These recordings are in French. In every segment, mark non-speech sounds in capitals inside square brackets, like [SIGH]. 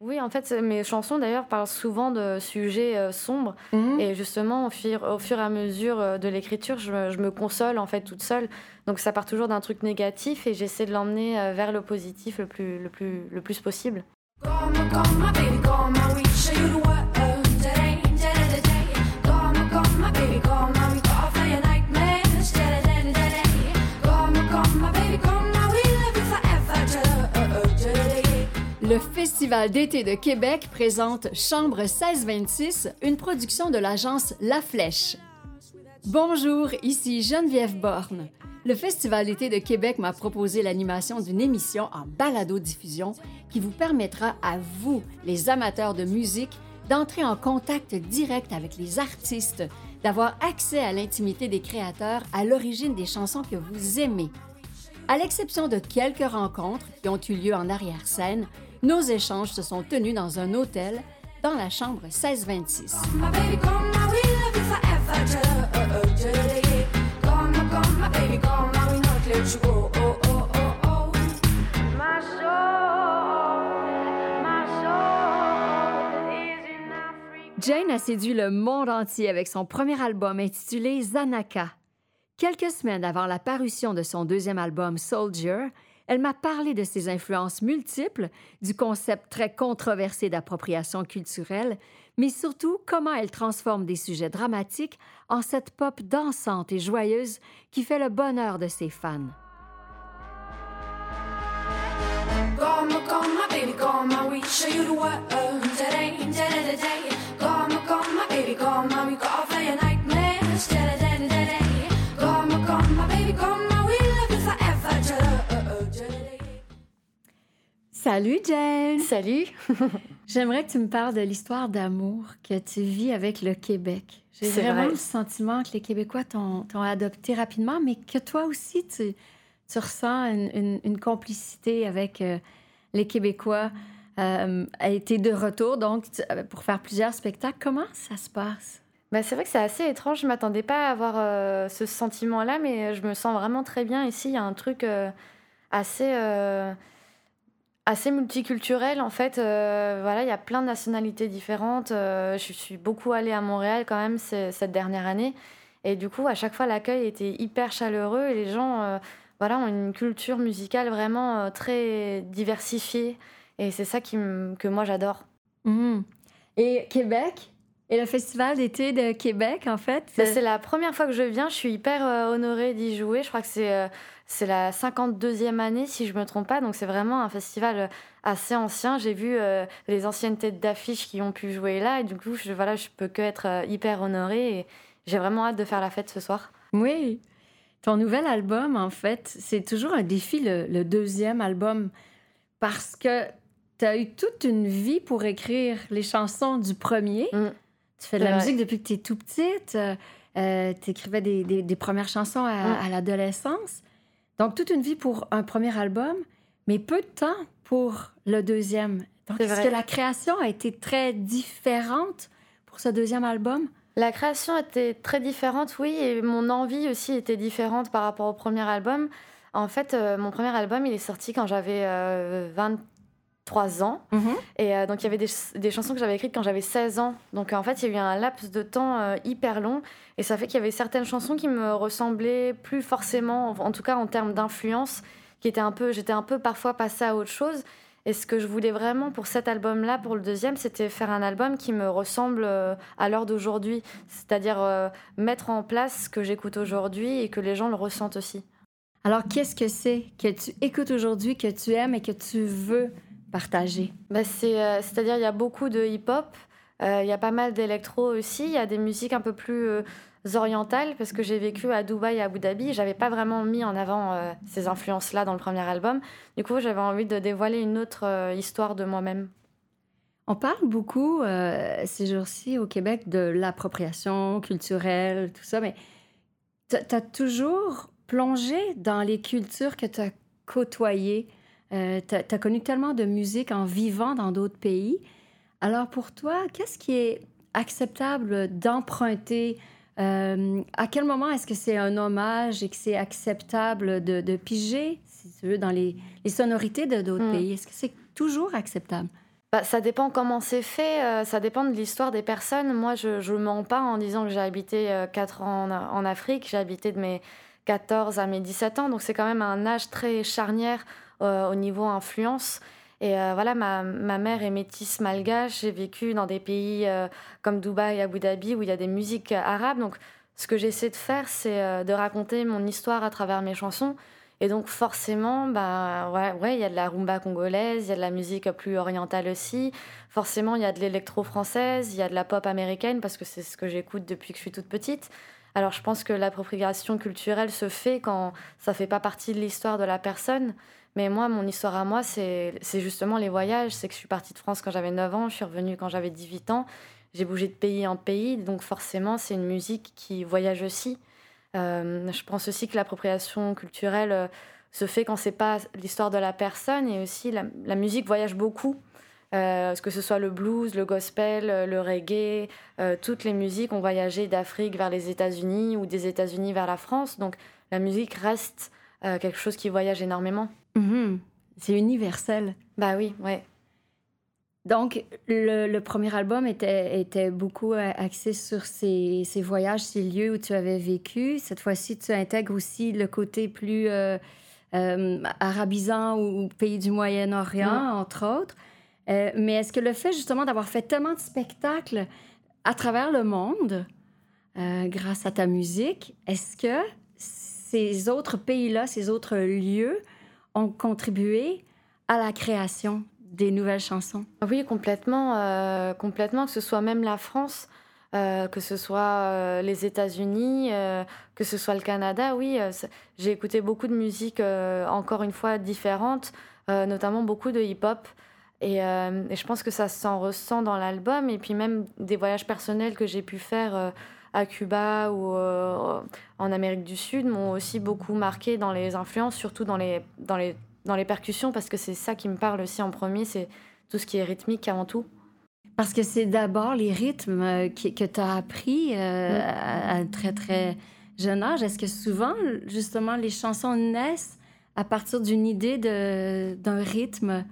Oui, en fait, mes chansons d'ailleurs parlent souvent de sujets euh, sombres. Mhm. Et justement, au fur, au fur et à mesure euh, de l'écriture, je, me- je me console en fait toute seule. Donc ça part toujours d'un truc négatif et j'essaie de l'emmener euh, vers le positif le plus, le plus, le plus possible. Le Festival d'été de Québec présente Chambre 1626, une production de l'agence La Flèche. Bonjour, ici Geneviève Borne. Le Festival d'été de Québec m'a proposé l'animation d'une émission en balado-diffusion qui vous permettra à vous, les amateurs de musique, d'entrer en contact direct avec les artistes, d'avoir accès à l'intimité des créateurs à l'origine des chansons que vous aimez. À l'exception de quelques rencontres qui ont eu lieu en arrière-scène, nos échanges se sont tenus dans un hôtel dans la chambre 1626. My baby, come, we love you forever today. Come, come, my baby, come, we not let you go. Oh, oh, oh, oh. My soul, my soul is in Africa. Jane a séduit le monde entier avec son premier album intitulé Zanaka. Quelques semaines avant la parution de son deuxième album Soldier, elle m'a parlé de ses influences multiples, du concept très controversé d'appropriation culturelle, mais surtout comment elle transforme des sujets dramatiques en cette pop dansante et joyeuse qui fait le bonheur de ses fans. Salut Jane! Salut [LAUGHS] J'aimerais que tu me parles de l'histoire d'amour que tu vis avec le Québec. J'ai C'est vraiment vrai. le sentiment que les Québécois t'ont adopté rapidement, mais que toi aussi, tu, tu ressens une, une- une complicité avec euh, les Québécois. Euh, a été de retour, donc, tu- euh, pour faire plusieurs spectacles. Comment ça se passe? Bah, c'est vrai que c'est assez étrange, je m'attendais pas à avoir euh, ce sentiment-là, mais je me sens vraiment très bien ici. Il y a un truc assez, assez multiculturel en fait. Euh, voilà, il y a plein de nationalités différentes. Euh, je suis beaucoup allée à Montréal quand même ce- cette dernière année. Et du coup, à chaque fois, l'accueil était hyper chaleureux et les gens euh, voilà, ont une culture musicale vraiment très diversifiée. Et c'est ça que moi j'adore. Mhm. Et Québec? Et le Festival d'été de Québec, en fait? Bah, c'est la première fois que je viens, je suis hyper euh, honorée d'y jouer. Je crois que c'est euh, c'est la 52e année, si je me trompe pas. Donc c'est vraiment un festival euh, assez ancien. J'ai vu euh, les anciennes têtes d'affiche qui ont pu jouer là. Et du coup, je, voilà, je peux que être euh, hyper honorée. Et j'ai vraiment hâte de faire la fête ce soir. Oui. Ton nouvel album, en fait, c'est toujours un défi, le, le deuxième album, parce que tu as eu toute une vie pour écrire les chansons du premier. Mm. Tu fais de la musique depuis que tu es tout petite. tu écrivais des, des- des premières chansons à, Mm. à l'adolescence. Donc, toute une vie pour un premier album, mais peu de temps pour le deuxième. Donc, est-ce que la création a été très différente pour ce deuxième album? La création était très différente, oui, et mon envie aussi était différente par rapport au premier album. En fait, euh, mon premier album, il est sorti quand j'avais euh, 23 ans. Et euh, donc, il y avait des, ch- des chansons que j'avais écrites quand j'avais 16 ans. Donc, en fait, il y a eu un laps de temps euh, hyper long. Et ça fait qu'il y avait certaines chansons qui me ressemblaient plus forcément, en en tout cas en termes d'influence, qui étaient un peu, j'étais un peu parfois passée à autre chose. Et ce que je voulais vraiment pour cet album-là, pour le deuxième, c'était faire un album qui me ressemble euh, à l'heure d'aujourd'hui. C'est-à-dire mettre en place ce que j'écoute aujourd'hui et que les gens le ressentent aussi. Alors, qu'est-ce que c'est que tu écoutes aujourd'hui, que tu aimes et que tu veux partager? Bah, c'est, euh, c'est-à-dire, il y a beaucoup de hip-hop, euh, il y a pas mal d'électro aussi, il y a des musiques un peu plus euh, orientales, parce que j'ai vécu à Dubaï à Abu Dhabi, j'avais pas vraiment mis en avant ces influences-là dans le premier album. Du coup, j'avais envie de dévoiler une autre histoire de moi-même. On parle beaucoup ces jours-ci au Québec de l'appropriation culturelle, tout ça, mais tu as toujours plongé dans les cultures que tu as côtoyées. Euh, tu as, connu tellement de musique en vivant dans d'autres pays. Alors pour toi, qu'est-ce qui est acceptable d'emprunter? Euh, à quel moment est-ce que c'est un hommage et que c'est acceptable de, de piger, si tu veux, dans les, les sonorités de d'autres Mm. pays? Est-ce que c'est toujours acceptable? bah, ça dépend comment c'est fait, euh, ça dépend de l'histoire des personnes. Moi, je ne mens pas en disant que j'ai habité euh, 4 ans en, en Afrique. J'ai habité de mes 14 à mes 17 ans. Donc, c'est quand même un âge très charnière euh, au niveau influence. Et euh, voilà, ma, ma mère est métisse malgache. J'ai vécu dans des pays euh, comme Dubaï, Abu Dhabi, où il y a des musiques euh, arabes. Donc, ce que j'essaie de faire, c'est euh, de raconter mon histoire à travers mes chansons. Et donc, forcément, bah, ouais, il y a de la rumba congolaise, il y a de la musique plus orientale aussi. Forcément, il y a de l'électro française, il y a de la pop américaine, parce que c'est ce que j'écoute depuis que je suis toute petite. Alors, je pense que l'appropriation culturelle se fait quand ça fait pas partie de l'histoire de la personne. Mais moi, mon histoire à moi, c'est justement les voyages. C'est que je suis partie de France quand j'avais 9 ans, je suis revenue quand j'avais 18 ans. J'ai bougé de pays en pays, donc forcément, c'est une musique qui voyage aussi. Euh, je pense aussi que l'appropriation culturelle euh, se fait quand c'est pas l'histoire de la personne et aussi la musique voyage beaucoup. Euh, que ce soit le blues, le gospel, euh, le reggae, euh, toutes les musiques ont voyagé d'Afrique vers les États-Unis ou des États-Unis vers la France. Donc la musique reste euh, quelque chose qui voyage énormément. Mhm. C'est universel. Bah oui, ouais. Donc, le, le premier album était, était beaucoup axé sur ces, ces voyages, ces lieux où tu avais vécu. Cette fois-ci, tu intègres aussi le côté plus euh, euh, arabisant ou pays du Moyen-Orient, entre autres. Euh, mais est-ce que le fait justement d'avoir fait tellement de spectacles à travers le monde, euh, grâce à ta musique, est-ce que ces autres pays-là, ces autres lieux ont contribué à la création des nouvelles chansons? Oui, complètement, euh, complètement, que ce soit même la France, que ce soit les États-Unis, que ce soit le Canada. Oui, j'ai écouté beaucoup de musique, encore une fois, différentes, euh, notamment beaucoup de hip-hop. Et, euh, et je pense que ça s'en ressent dans l'album. Et puis même des voyages personnels que j'ai pu faire euh, à Cuba ou euh, en Amérique du Sud m'ont aussi beaucoup marqué dans les influences, surtout dans les, dans les, dans les percussions, parce que c'est ça qui me parle aussi en premier, c'est tout ce qui est rythmique avant tout. Parce que c'est d'abord les rythmes qui- que tu as appris Mm. à, à un très, très jeune âge. Est-ce que souvent, justement, les chansons naissent à partir d'une idée d'un rythme?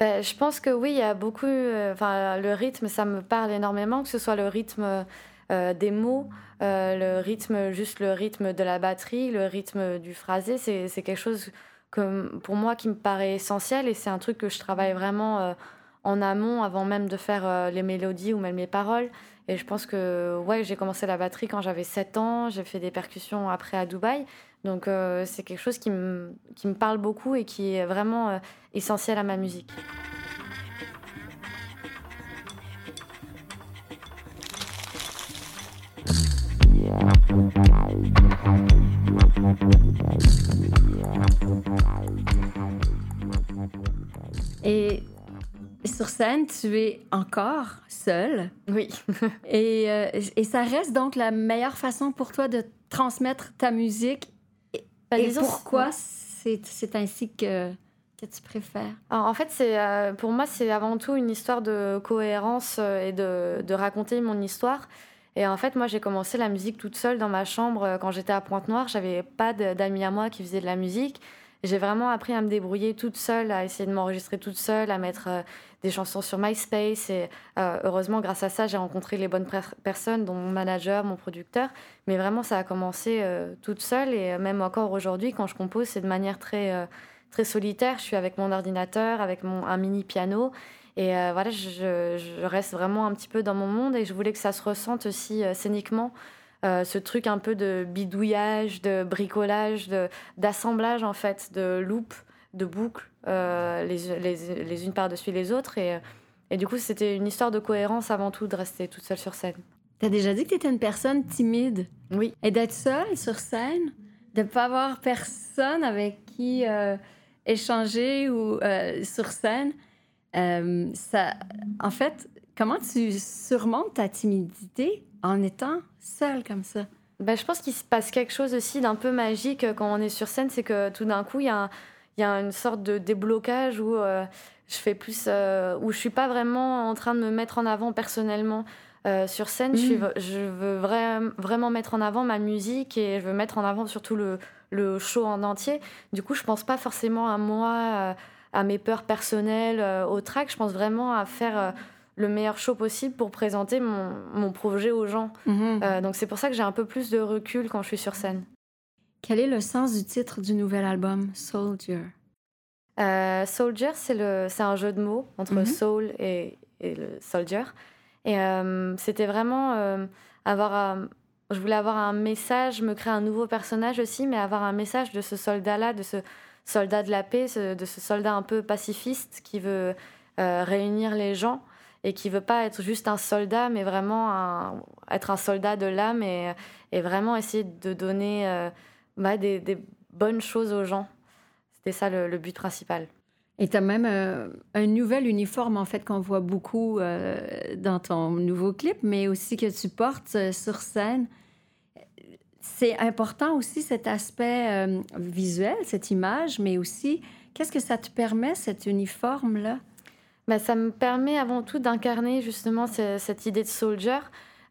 Ben, je pense que oui, il y a beaucoup. euh, Enfin, le rythme, ça me parle énormément, que ce soit le rythme euh, des mots, euh, le rythme, juste le rythme de la batterie, le rythme du phrasé. C'est quelque chose que, pour moi qui me paraît essentiel et c'est un truc que je travaille vraiment en amont avant même de faire les mélodies ou même les paroles. Et je pense que ouais, j'ai commencé la batterie quand j'avais 7 ans, j'ai fait des percussions après à Dubaï. Donc euh, c'est quelque chose qui me, qui me parle beaucoup et qui est vraiment euh, essentiel à ma musique. Et sur scène, tu es encore seule. Oui. Et, euh, et ça reste donc la meilleure façon pour toi de transmettre ta musique. Bah, et pourquoi c'est ainsi que, que tu préfères? Alors, en fait, c'est euh, pour moi, c'est avant tout une histoire de cohérence euh, et de, de raconter mon histoire. Et en fait, moi, j'ai commencé la musique toute seule dans ma chambre euh, quand j'étais à Pointe-Noire. J'avais pas d'amis à moi qui faisaient de la musique. J'ai vraiment appris à me débrouiller toute seule, à essayer de m'enregistrer toute seule, à mettre des chansons sur MySpace. Et euh, heureusement, grâce à ça, j'ai rencontré les bonnes per- personnes, dont mon manager, mon producteur. Mais vraiment, ça a commencé euh, toute seule. Et euh, même encore aujourd'hui, quand je compose, c'est de manière très, très solitaire. Je suis avec mon ordinateur, avec mon, un mini piano. Et voilà, je, je- reste vraiment un petit peu dans mon monde et je voulais que ça se ressente aussi scéniquement. Ce truc un peu de bidouillage, de bricolage, d'assemblage en fait, de loupes, de boucles, euh, les, les, les unes par-dessus les autres. Et, et du coup, c'était une histoire de cohérence avant tout de rester toute seule sur scène. T'as déjà dit que tu étais une personne timide. Oui. Et d'être seule sur scène, de pas avoir personne avec qui euh, échanger ou euh, sur scène, euh, ça, en fait, comment tu surmontes ta timidité en étant seule comme ça? Ben, je pense qu'il se passe quelque chose aussi d'un peu magique euh, quand on est sur scène, c'est que tout d'un coup, il y, a un- il y a une sorte de déblocage où euh, je fais plus, euh, où je suis pas vraiment en train de me mettre en avant personnellement. Euh, sur scène, je, suis Mm. je veux vra- vraiment mettre en avant ma musique et je veux mettre en avant surtout le, le show en entier. Du coup, je pense pas forcément à moi, à mes peurs personnelles, au track. Je pense vraiment à faire le meilleur show possible pour présenter mon, mon projet aux gens. Mhm. donc c'est pour ça que j'ai un peu plus de recul quand je suis sur scène. Quel est le sens du titre du nouvel album, Soldier? Euh, soldier, c'est un jeu de mots entre Mhm. soul et, et le soldier. Et euh, c'était vraiment euh, avoir un- Je voulais avoir un message, me créer un nouveau personnage aussi, mais avoir un message de ce soldat-là, de ce soldat de la paix, ce- de ce soldat un peu pacifiste qui veut réunir les gens et qui veut pas être juste un soldat, mais vraiment un- être un soldat de l'âme et, et vraiment essayer de donner bah, des, des bonnes choses aux gens. C'était ça le, le but principal. Et tu as même euh, un nouvel uniforme, en fait, qu'on voit beaucoup euh, dans ton nouveau clip, mais aussi que tu portes euh, sur scène. C'est important aussi cet aspect visuel, cette image, mais aussi, qu'est-ce que ça te permet, cet uniforme-là? Bah, ça me permet avant tout d'incarner justement ce- cette idée de soldier.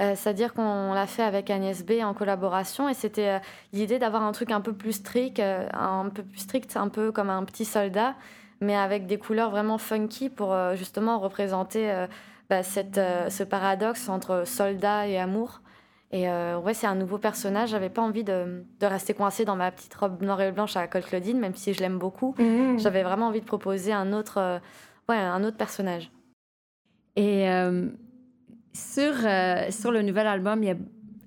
Euh, C'est-à-dire qu'on l'a fait avec Agnès B en collaboration et c'était euh, l'idée d'avoir un truc un peu plus strict, euh, un peu plus strict, un peu comme un petit soldat, mais avec des couleurs vraiment funky pour justement représenter bah, cette, ce paradoxe entre soldat et amour. Et ouais, c'est un nouveau personnage. J'avais pas envie de, de rester coincée dans ma petite robe noire et blanche à Col Claudine, même si je l'aime beaucoup. J'avais vraiment envie de proposer un autre, ouais, un autre personnage. Et sur, euh, sur le nouvel album,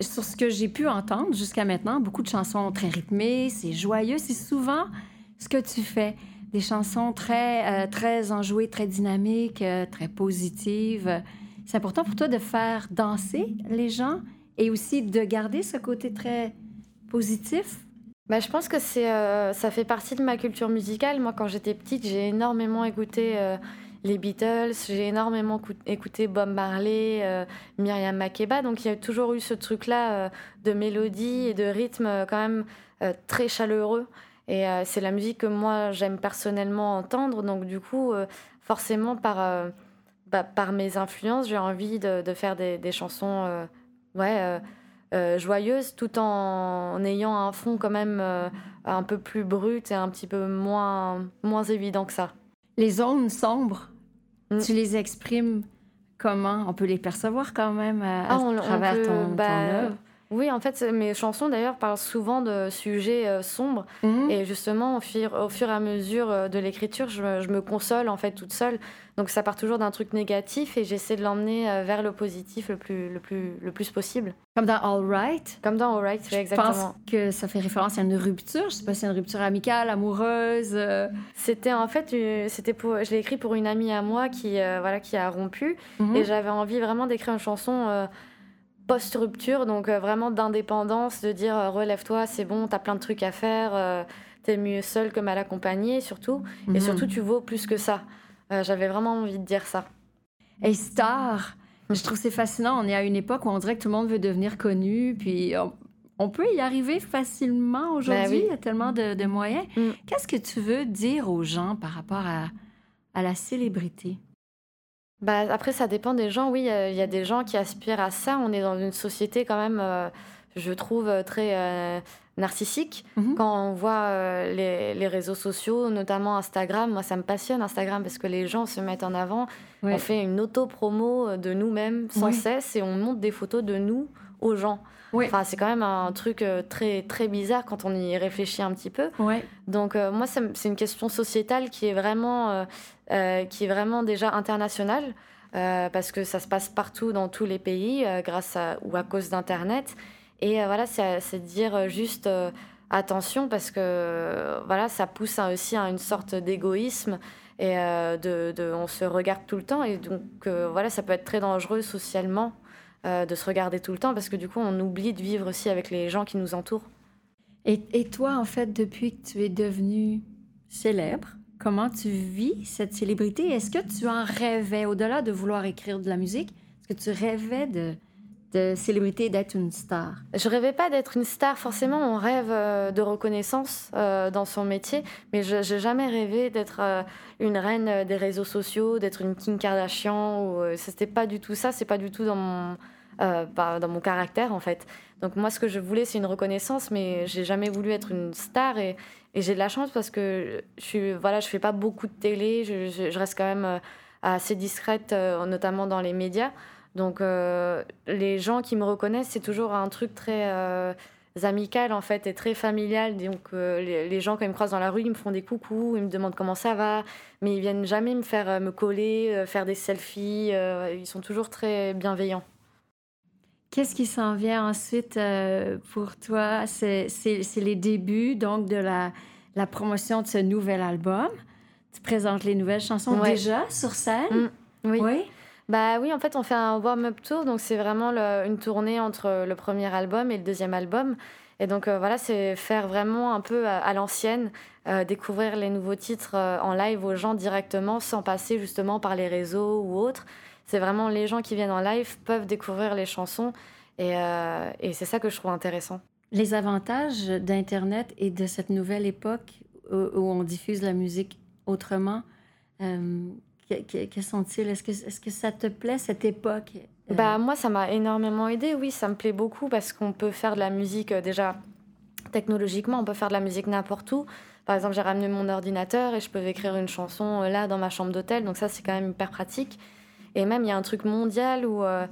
sur ce que j'ai pu entendre jusqu'à maintenant, beaucoup de chansons très rythmées, c'est joyeux, c'est souvent ce que tu fais. Des chansons très, euh, très enjouées, très dynamiques, euh, très positives. C'est important pour toi de faire danser les gens et aussi de garder ce côté très positif? Bah, je pense que c'est, ça fait partie de ma culture musicale. Moi, quand j'étais petite, j'ai énormément écouté les Beatles, j'ai énormément cou- écouté Bob Marley, euh, Myriam Makeba. Donc, il y a toujours eu ce truc-là euh, de mélodie et de rythme euh, quand même euh, très chaleureux. Et c'est la musique que moi, j'aime personnellement entendre. Donc, du coup, forcément, par, bah, par mes influences, j'ai envie de, de faire des, des chansons ouais, euh, euh, joyeuse tout en, en ayant un fond quand même un peu plus brut et un petit peu moins, moins évident que ça. Les zones sombres, Mm. tu les exprimes comment? On peut les percevoir quand même à, à Ah, on- travers peut- ton, ton bah, œuvre. Oui, en fait, mes chansons d'ailleurs parlent souvent de sujets euh, sombres Mhm. et justement au fur, au fur et à mesure euh, de l'écriture, je, me- je me console en fait toute seule. Donc ça part toujours d'un truc négatif et j'essaie de l'emmener euh, vers le positif le plus, le, plus, le plus possible. Comme dans All Right. Comme dans Alright, Je exactement. pense que ça fait référence à une rupture. Je sais pas si c'est une rupture amicale, amoureuse. euh. C'était en fait, c'était pour, je l'ai écrit pour une amie à moi qui, voilà, qui a rompu. Mhm. Et j'avais envie vraiment d'écrire une chanson post-rupture, donc euh, vraiment d'indépendance, de dire euh, relève-toi, c'est bon, t'as plein de trucs à faire, euh, t'es mieux seul que mal accompagné, surtout. Et Mhm. surtout, tu vaux plus que ça. J'avais vraiment envie de dire ça. Et Star, je trouve c'est fascinant. On est à une époque où on dirait que tout le monde veut devenir connu, puis on, on peut y arriver facilement aujourd'hui. Ben oui. Il y a tellement de, de moyens. Mm. Qu'est-ce que tu veux dire aux gens par rapport à, à la célébrité? Bah, après, ça dépend des gens. Oui, euh, il y a des gens qui aspirent à ça. On est dans une société quand même, euh, je trouve, euh, très euh, narcissique. Mhm. Quand on voit euh, les, les réseaux sociaux, notamment Instagram, moi, ça me passionne Instagram parce que les gens se mettent en avant. On fait une auto-promo de nous-mêmes sans Oui. cesse et on montre des photos de nous aux gens. Oui. Enfin, c'est quand même un truc euh, très, très bizarre quand on y réfléchit un petit peu. Ouais. Donc euh, moi, c'est une question sociétale qui est vraiment, euh, qui est vraiment déjà internationale, euh, parce que ça se passe partout dans tous les pays, grâce à, ou à cause d'Internet. Et voilà, c'est dire juste attention, parce que voilà, ça pousse à- aussi à une sorte d'égoïsme. Et de, de- on se regarde tout le temps. Et donc, voilà, ça peut être très dangereux socialement euh, de se regarder tout le temps, parce que du coup, on oublie de vivre aussi avec les gens qui nous entourent. Et, et toi, en fait, depuis que tu es devenu célèbre, comment tu vis cette célébrité? Est-ce que tu en rêvais, au-delà de vouloir écrire de la musique, est-ce que tu rêvais de, de célébrité, d'être une star? Je rêvais pas d'être une star, forcément, on rêve euh, de reconnaissance euh, dans son métier, mais je n'ai jamais rêvé d'être euh, une reine des réseaux sociaux, d'être une Kim Kardashian. Ou, c'était pas du tout ça, c'est pas du tout dans mon, dans mon caractère en fait. Donc moi, ce que je voulais, c'est une reconnaissance, mais j'ai jamais voulu être une star et, j'ai de la chance parce que je suis, voilà, je fais pas beaucoup de télé, je, reste quand même assez discrète, notamment dans les médias. Donc euh, les gens qui me reconnaissent, c'est toujours un truc très amical en fait et très familial. Donc les, les, gens quand ils me croisent dans la rue, ils me font des coucous, ils me demandent comment ça va, mais ils viennent jamais me faire me coller, faire des selfies. ils sont toujours très bienveillants. Qu'est-ce qui s'en vient ensuite euh, pour toi? C'est les débuts donc de la, la, promotion de ce nouvel album. Tu présentes les nouvelles chansons déjà sur scène? Mm, oui. oui? Bah oui, en fait, on fait un warm-up tour, donc c'est vraiment une tournée entre le premier album et le deuxième album. Et donc euh, voilà, c'est faire vraiment un peu à, l'ancienne, euh, découvrir les nouveaux titres en live aux gens directement, sans passer justement par les réseaux ou autres. C'est vraiment les gens qui viennent en live peuvent découvrir les chansons euh, et c'est ça que je trouve intéressant. Les avantages d'Internet et de cette nouvelle époque où, on diffuse la musique autrement, euh, quels sont-ils? Est-ce que, est que ça te plaît, cette époque? Euh, bah, moi, ça m'a énormément aidé, oui, ça me plaît beaucoup parce qu'on peut faire de la musique déjà technologiquement, on peut faire de la musique n'importe où. Par exemple, j'ai ramené mon ordinateur et je peux écrire une chanson là dans ma chambre d'hôtel, donc ça c'est quand même hyper pratique. Et même, il y a un truc mondial où, euh,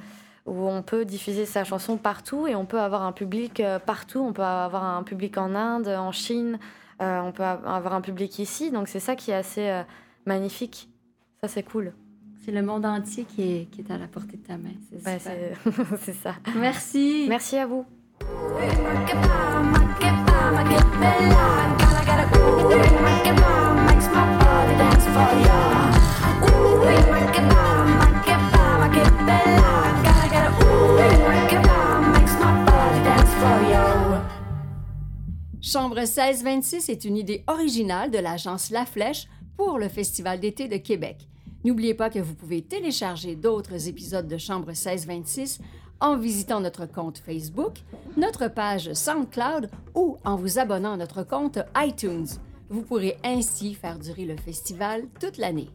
où on peut diffuser sa chanson partout et on peut avoir un public euh, partout. On peut avoir un public en Inde, en Chine, euh, on peut avoir un public ici. Donc, c'est ça qui est assez magnifique. Ça, c'est cool. C'est le monde entier qui est, qui est à la portée de ta main. C'est [LAUGHS] ça. Merci. Merci à vous. Chambre 1626 est une idée originale de l'agence La Flèche pour le Festival d'été de Québec. N'oubliez pas que vous pouvez télécharger d'autres épisodes de Chambre 1626 en visitant notre compte Facebook, notre page SoundCloud ou en vous abonnant à notre compte iTunes. Vous pourrez ainsi faire durer le festival toute l'année.